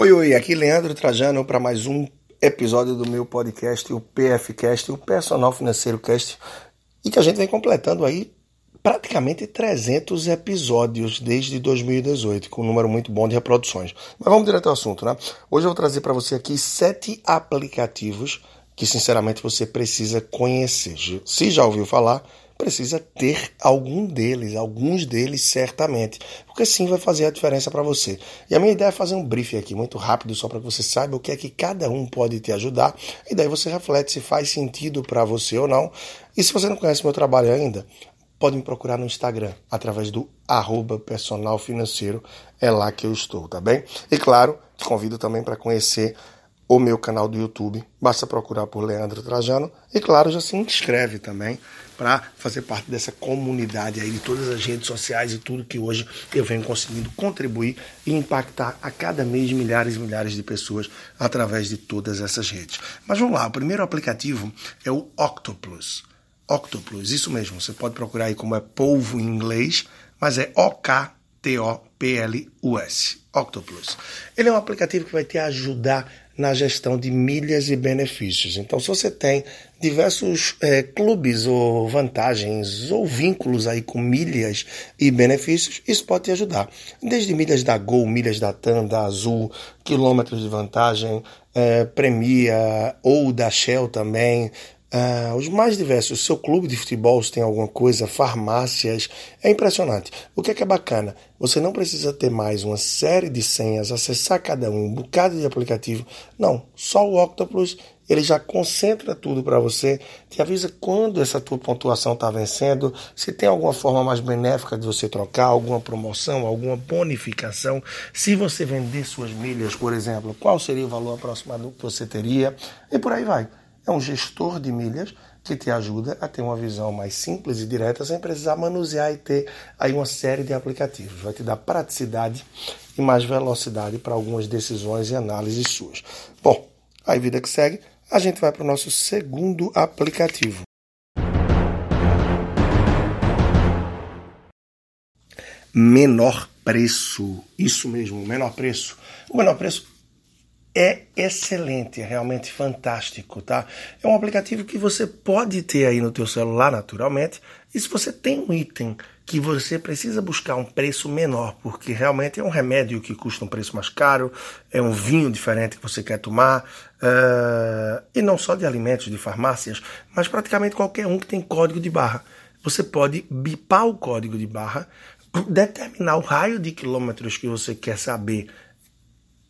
Oi, oi, aqui Leandro Trajano para mais um episódio do meu podcast, o PFcast, o Personal Financeiro Cast, e que a gente vem completando aí praticamente 300 episódios desde 2018, com um número muito bom de reproduções. Mas vamos direto ao assunto, né? Hoje eu vou trazer para você aqui sete aplicativos que sinceramente você precisa conhecer. Se já ouviu falar, precisa ter algum deles, alguns deles certamente, porque sim vai fazer a diferença para você. E a minha ideia é fazer um briefing aqui muito rápido só para que você saiba o que é que cada um pode te ajudar e daí você reflete se faz sentido para você ou não. E se você não conhece meu trabalho ainda, pode me procurar no Instagram através do arroba personal financeiro, é lá que eu estou, tá bem? E claro, te convido também para conhecer o meu canal do YouTube. Basta procurar por Leandro Trajano e, claro, já se inscreve também para fazer parte dessa comunidade aí de todas as redes sociais e tudo que hoje eu venho conseguindo contribuir e impactar a cada mês milhares e milhares de pessoas através de todas essas redes. Mas vamos lá, o primeiro aplicativo é o Octoplus. Octoplus, isso mesmo, você pode procurar aí como é polvo em inglês, mas é O-K-T-O-P-L-U-S. Octoplus. Ele é um aplicativo que vai te ajudar na gestão de milhas e benefícios. Então, se você tem diversos é, clubes ou vantagens ou vínculos aí com milhas e benefícios, isso pode te ajudar. Desde milhas da Gol, milhas da TAM, da Azul, quilômetros de vantagem, é, Premia ou da Shell também, Uh, os mais diversos, o seu clube de futebol tem alguma coisa, farmácias, é impressionante. O que é que é bacana? Você não precisa ter mais uma série de senhas, acessar cada um, um bocado de aplicativo. Não, só o Octopus ele já concentra tudo para você, te avisa quando essa tua pontuação está vencendo, se tem alguma forma mais benéfica de você trocar, alguma promoção, alguma bonificação, se você vender suas milhas, por exemplo, qual seria o valor aproximado que você teria, e por aí vai. É um gestor de milhas que te ajuda a ter uma visão mais simples e direta sem precisar manusear e ter aí uma série de aplicativos. Vai te dar praticidade e mais velocidade para algumas decisões e análises suas. Bom, aí vida que segue, a gente vai para o nosso segundo aplicativo. Menor preço. Isso mesmo, menor preço. O menor preço é excelente, é realmente fantástico, tá? É um aplicativo que você pode ter aí no teu celular naturalmente. E se você tem um item que você precisa buscar um preço menor, porque realmente é um remédio que custa um preço mais caro, é um vinho diferente que você quer tomar, uh, e não só de alimentos, de farmácias, mas praticamente qualquer um que tem código de barra. Você pode bipar o código de barra, determinar o raio de quilômetros que você quer saber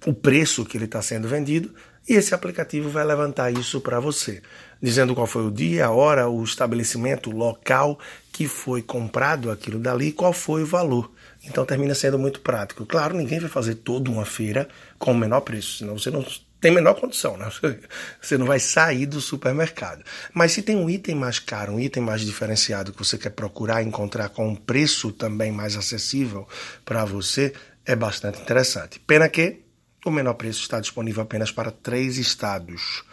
o preço que ele está sendo vendido e esse aplicativo vai levantar isso para você, dizendo qual foi o dia, a hora, o estabelecimento, o local que foi comprado aquilo dali, qual foi o valor. Então termina sendo muito prático. Claro, ninguém vai fazer toda uma feira com o menor preço, senão você não tem menor condição, né? Você não vai sair do supermercado. Mas se tem um item mais caro, um item mais diferenciado que você quer procurar encontrar com um preço também mais acessível para você, é bastante interessante. Pena que o menor preço está disponível apenas para três estados: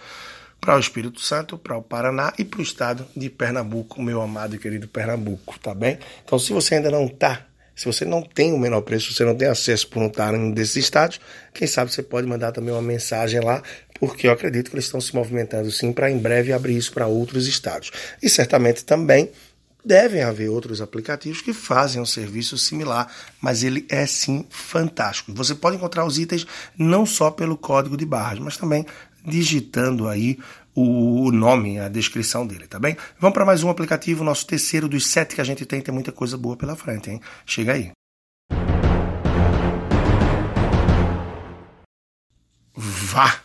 para o Espírito Santo, para o Paraná e para o estado de Pernambuco, meu amado e querido Pernambuco, tá bem? Então, se você ainda não está, se você não tem o menor preço, você não tem acesso por não estar em um desses estados, quem sabe você pode mandar também uma mensagem lá, porque eu acredito que eles estão se movimentando sim para em breve abrir isso para outros estados. E certamente também Devem haver outros aplicativos que fazem um serviço similar, mas ele é sim fantástico. Você pode encontrar os itens não só pelo código de barras, mas também digitando aí o nome, a descrição dele, tá bem? Vamos para mais um aplicativo, nosso terceiro dos sete que a gente tem, tem muita coisa boa pela frente, hein? Chega aí. Vá.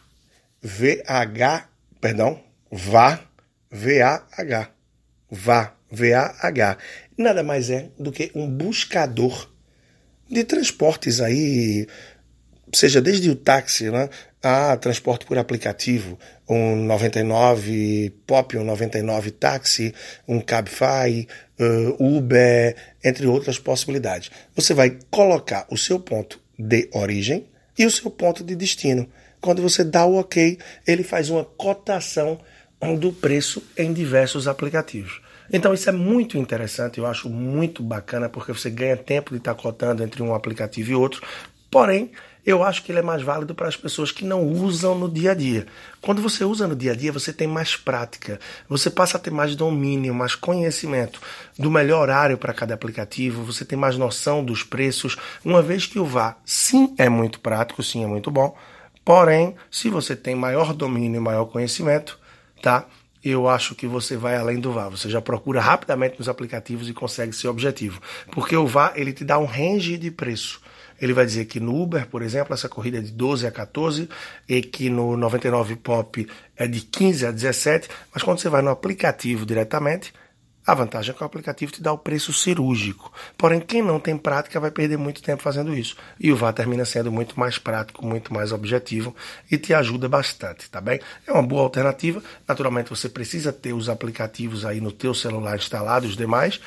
V-H, perdão, Vá, V-A-H. Vá VAH, nada mais é do que um buscador de transportes aí, seja desde o táxi, né, a transporte por aplicativo, um 99 Pop, um 99 Táxi, um Cabify, uh, Uber, entre outras possibilidades. Você vai colocar o seu ponto de origem e o seu ponto de destino. Quando você dá o OK, ele faz uma cotação do preço em diversos aplicativos. Então isso é muito interessante, eu acho muito bacana, porque você ganha tempo de estar cotando entre um aplicativo e outro, porém eu acho que ele é mais válido para as pessoas que não usam no dia a dia. Quando você usa no dia a dia, você tem mais prática, você passa a ter mais domínio, mais conhecimento do melhor horário para cada aplicativo, você tem mais noção dos preços, uma vez que o VA, sim, é muito prático, sim, é muito bom. Porém, se você tem maior domínio e maior conhecimento, tá? Eu acho que você vai além do VAR. Você já procura rapidamente nos aplicativos e consegue seu objetivo. Porque o VAR, ele te dá um range de preço. Ele vai dizer que no Uber, por exemplo, essa corrida é de 12 a 14 e que no 99 Pop é de 15 a 17, mas quando você vai no aplicativo diretamente, a vantagem é que o aplicativo te dá o preço cirúrgico. Porém, quem não tem prática vai perder muito tempo fazendo isso. E o VAR termina sendo muito mais prático, muito mais objetivo e te ajuda bastante, tá bem? É uma boa alternativa. Naturalmente, você precisa ter os aplicativos aí no teu celular instalados, os demais,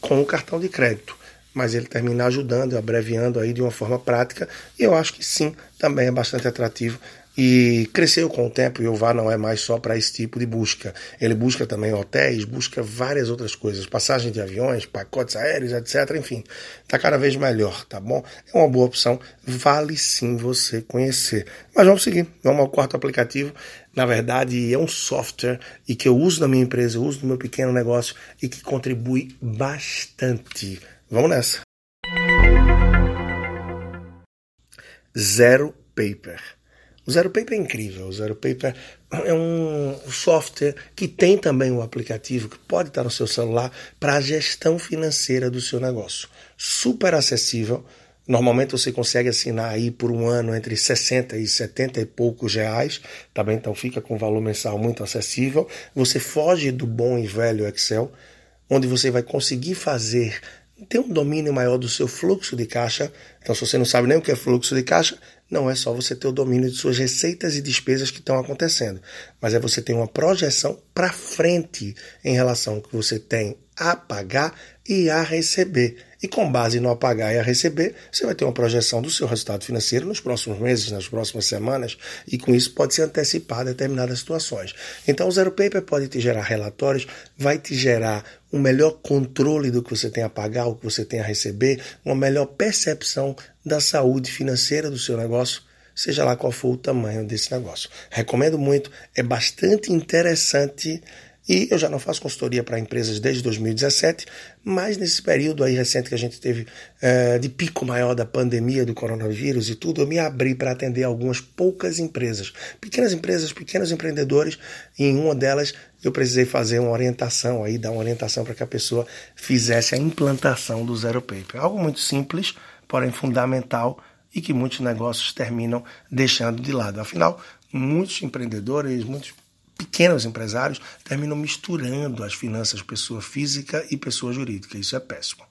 com o cartão de crédito mas ele termina ajudando, abreviando aí de uma forma prática, e eu acho que sim, também é bastante atrativo e cresceu com o tempo e o VAR não é mais só para esse tipo de busca. Ele busca também hotéis, busca várias outras coisas, passagem de aviões, pacotes aéreos, etc. Enfim, está cada vez melhor, tá bom? É uma boa opção, vale sim você conhecer. Mas vamos seguir, vamos ao quarto aplicativo. Na verdade, é um software e que eu uso na minha empresa, eu uso no meu pequeno negócio e que contribui bastante. Vamos nessa. Zero Paper. O Zero Paper é incrível. O Zero Paper é um software que tem também um aplicativo que pode estar no seu celular para a gestão financeira do seu negócio. Super acessível. Normalmente você consegue assinar aí por um ano entre 60 e 70 e poucos reais, tá bem? Então fica com um valor mensal muito acessível. Você foge do bom e velho Excel, onde você vai conseguir fazer ter um domínio maior do seu fluxo de caixa. Então, se você não sabe nem o que é fluxo de caixa, não é só você ter o domínio de suas receitas e despesas que estão acontecendo, mas é você ter uma projeção para frente em relação ao que você tem a pagar e a receber. E com base no a pagar e a receber, você vai ter uma projeção do seu resultado financeiro nos próximos meses, nas próximas semanas, e com isso pode se antecipar determinadas situações. Então, o Zero Paper pode te gerar relatórios, vai te gerar um melhor controle do que você tem a pagar, o que você tem a receber, uma melhor percepção da saúde financeira do seu negócio, seja lá qual for o tamanho desse negócio. Recomendo muito, é bastante interessante e eu já não faço consultoria para empresas desde 2017, mas nesse período aí recente que a gente teve é, de pico maior da pandemia do coronavírus e tudo, eu me abri para atender algumas poucas empresas, pequenas empresas, pequenos empreendedores, e em uma delas eu precisei fazer uma orientação aí, dar uma orientação para que a pessoa fizesse a implantação do Zero Paper. Algo muito simples, porém fundamental e que muitos negócios terminam deixando de lado. Afinal, muitos empreendedores, muitos pequenos empresários terminam misturando as finanças pessoa física e pessoa jurídica. Isso é péssimo.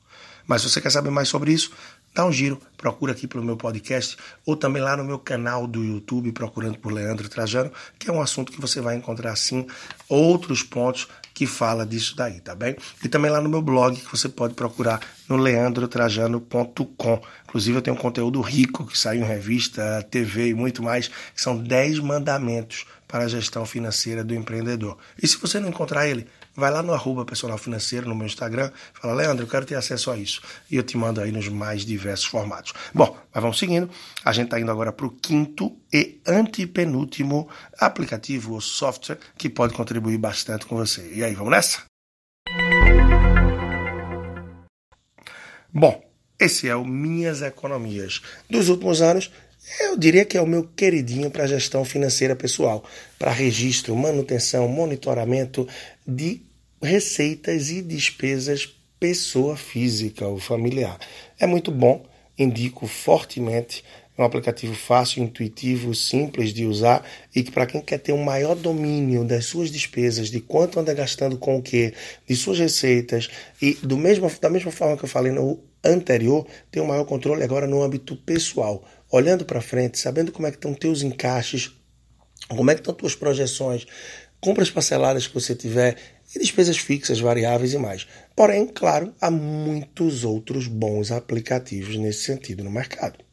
Mas se você quer saber mais sobre isso, dá um giro, procura aqui pelo meu podcast ou também lá no meu canal do YouTube, procurando por Leandro Trajano, que é um assunto que você vai encontrar sim outros pontos que fala disso daí, tá bem? E também lá no meu blog que você pode procurar no leandrotrajano.com. Inclusive eu tenho um conteúdo rico que sai em revista, TV e muito mais, que são 10 mandamentos para a gestão financeira do empreendedor. E se você não encontrar ele, vai lá no arroba personal financeiro no meu Instagram, fala, Leandro, eu quero ter acesso a isso. E eu te mando aí nos mais diversos formatos. Bom, mas vamos seguindo. A gente está indo agora para o quinto e antepenúltimo aplicativo ou software que pode contribuir bastante com você. E aí, vamos nessa? Bom, esse é o Minhas Economias. Dos últimos anos, eu diria que é o meu queridinho para gestão financeira pessoal, para registro, manutenção, monitoramento de receitas e despesas pessoa física ou familiar. É muito bom, indico fortemente. É um aplicativo fácil, intuitivo, simples de usar e que para quem quer ter um maior domínio das suas despesas, de quanto anda gastando com o que, de suas receitas e do mesmo, da mesma forma que eu falei no anterior, tem um maior controle agora no âmbito pessoal olhando para frente, sabendo como é que estão teus encaixes, como é que estão tuas projeções, compras parceladas que você tiver e despesas fixas, variáveis e mais. Porém, claro, há muitos outros bons aplicativos nesse sentido no mercado.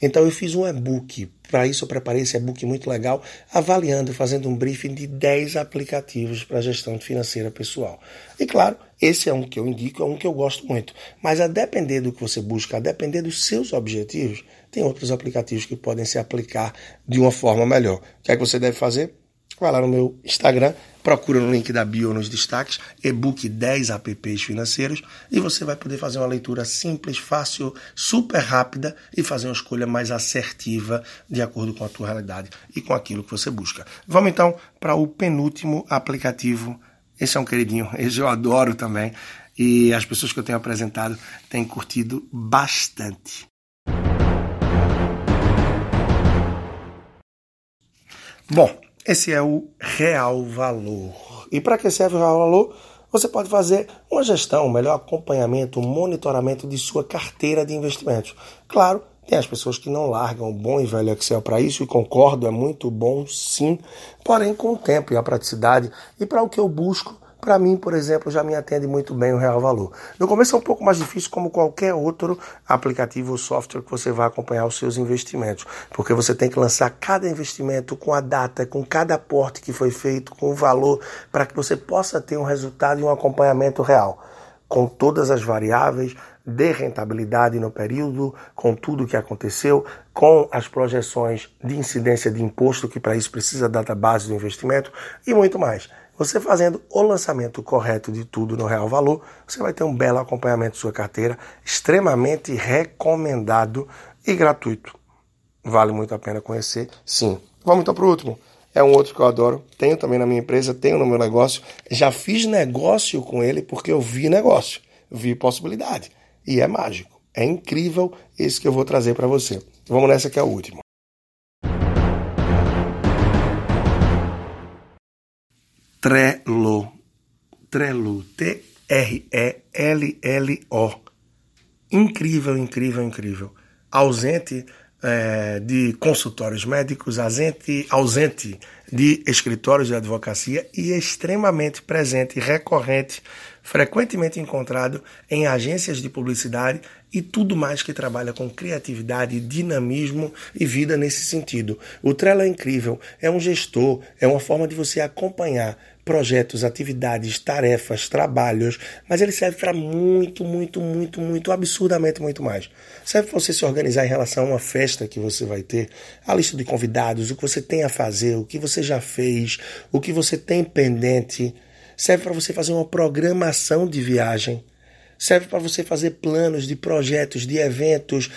Então eu fiz um e-book. Para isso eu preparei esse e-book muito legal, avaliando, fazendo um briefing de 10 aplicativos para gestão financeira pessoal. E claro, esse é um que eu indico, é um que eu gosto muito. Mas a depender do que você busca, a depender dos seus objetivos, tem outros aplicativos que podem se aplicar de uma forma melhor. O que é que você deve fazer? Vai lá no meu Instagram, procura no link da bio nos destaques, e-book 10 apps financeiros, e você vai poder fazer uma leitura simples, fácil, super rápida e fazer uma escolha mais assertiva de acordo com a tua realidade e com aquilo que você busca. Vamos então para o penúltimo aplicativo. Esse é um queridinho, esse eu adoro também, e as pessoas que eu tenho apresentado têm curtido bastante. Bom, esse é o real valor. E para que serve o real valor? Você pode fazer uma gestão, um melhor acompanhamento, um monitoramento de sua carteira de investimentos. Claro, tem as pessoas que não largam o bom e velho Excel para isso e concordo, é muito bom sim. Porém, com o tempo e a praticidade e para o que eu busco, para mim, por exemplo, já me atende muito bem o Real Valor. No começo é um pouco mais difícil, como qualquer outro aplicativo ou software que você vai acompanhar os seus investimentos, porque você tem que lançar cada investimento com a data, com cada aporte que foi feito, com o valor, para que você possa ter um resultado e um acompanhamento real, com todas as variáveis de rentabilidade no período, com tudo o que aconteceu, com as projeções de incidência de imposto, que para isso precisa da data base do investimento e muito mais. Você fazendo o lançamento correto de tudo no Real Valor, você vai ter um belo acompanhamento de sua carteira, extremamente recomendado e gratuito. Vale muito a pena conhecer, sim. Vamos então para o último. É um outro que eu adoro. Tenho também na minha empresa, tenho no meu negócio. Já fiz negócio com ele porque eu vi negócio, vi possibilidade. E é mágico. É incrível esse que eu vou trazer para você. Vamos nessa que é o último. Trello. Trello. T-R-E-L-L-O. Incrível, incrível, incrível. Ausente é, de consultórios médicos, ausente, ausente de escritórios de advocacia e extremamente presente, recorrente, frequentemente encontrado em agências de publicidade e tudo mais que trabalha com criatividade, dinamismo e vida nesse sentido. O Trello é incrível, é um gestor, é uma forma de você acompanhar projetos, atividades, tarefas, trabalhos, mas ele serve para muito, muito, muito, muito, absurdamente muito mais. Serve para você se organizar em relação a uma festa que você vai ter, a lista de convidados, o que você tem a fazer, o que você já fez, o que você tem pendente. Serve para você fazer uma programação de viagem serve para você fazer planos de projetos, de eventos,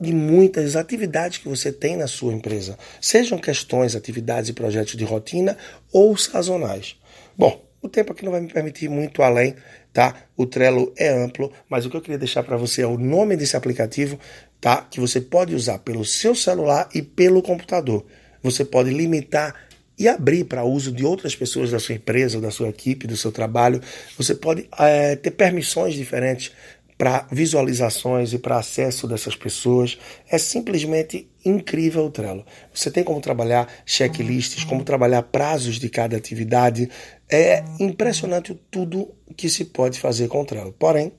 de muitas atividades que você tem na sua empresa, sejam questões, atividades e projetos de rotina ou sazonais. Bom, o tempo aqui não vai me permitir muito além, tá? O Trello é amplo, mas o que eu queria deixar para você é o nome desse aplicativo, tá? Que você pode usar pelo seu celular e pelo computador. Você pode limitar e abrir para uso de outras pessoas da sua empresa, da sua equipe, do seu trabalho. Você pode é, ter permissões diferentes para visualizações e para acesso dessas pessoas. É simplesmente incrível o Trello. Você tem como trabalhar checklists, como trabalhar prazos de cada atividade. É impressionante tudo que se pode fazer com o Trello. Porém,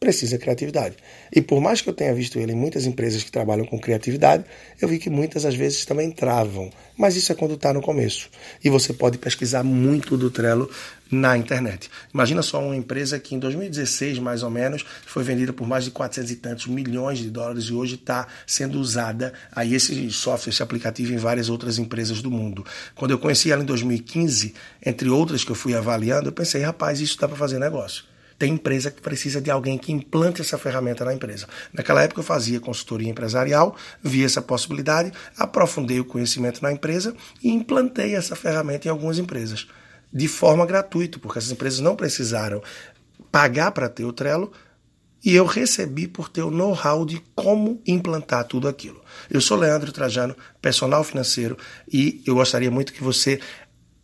precisa criatividade. E por mais que eu tenha visto ele em muitas empresas que trabalham com criatividade, eu vi que muitas às vezes também travam. Mas isso é quando está no começo. E você pode pesquisar muito do Trello na internet. Imagina só uma empresa que em 2016, mais ou menos, foi vendida por mais de 400 e tantos milhões de dólares e hoje está sendo usada aí esse software, esse aplicativo em várias outras empresas do mundo. Quando eu conheci ela em 2015, entre outras que eu fui avaliando, eu pensei, rapaz, isso dá para fazer negócio tem empresa que precisa de alguém que implante essa ferramenta na empresa. Naquela época eu fazia consultoria empresarial, vi essa possibilidade, aprofundei o conhecimento na empresa e implantei essa ferramenta em algumas empresas, de forma gratuita, porque essas empresas não precisaram pagar para ter o Trello, e eu recebi por ter o know-how de como implantar tudo aquilo. Eu sou Leandro Trajano, personal financeiro, e eu gostaria muito que você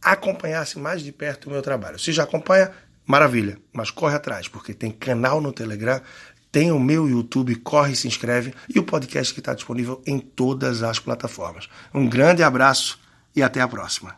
acompanhasse mais de perto o meu trabalho. Se já acompanha, Maravilha, mas corre atrás, porque tem canal no Telegram, tem o meu YouTube, corre e se inscreve, e o podcast que está disponível em todas as plataformas. Um grande abraço e até a próxima.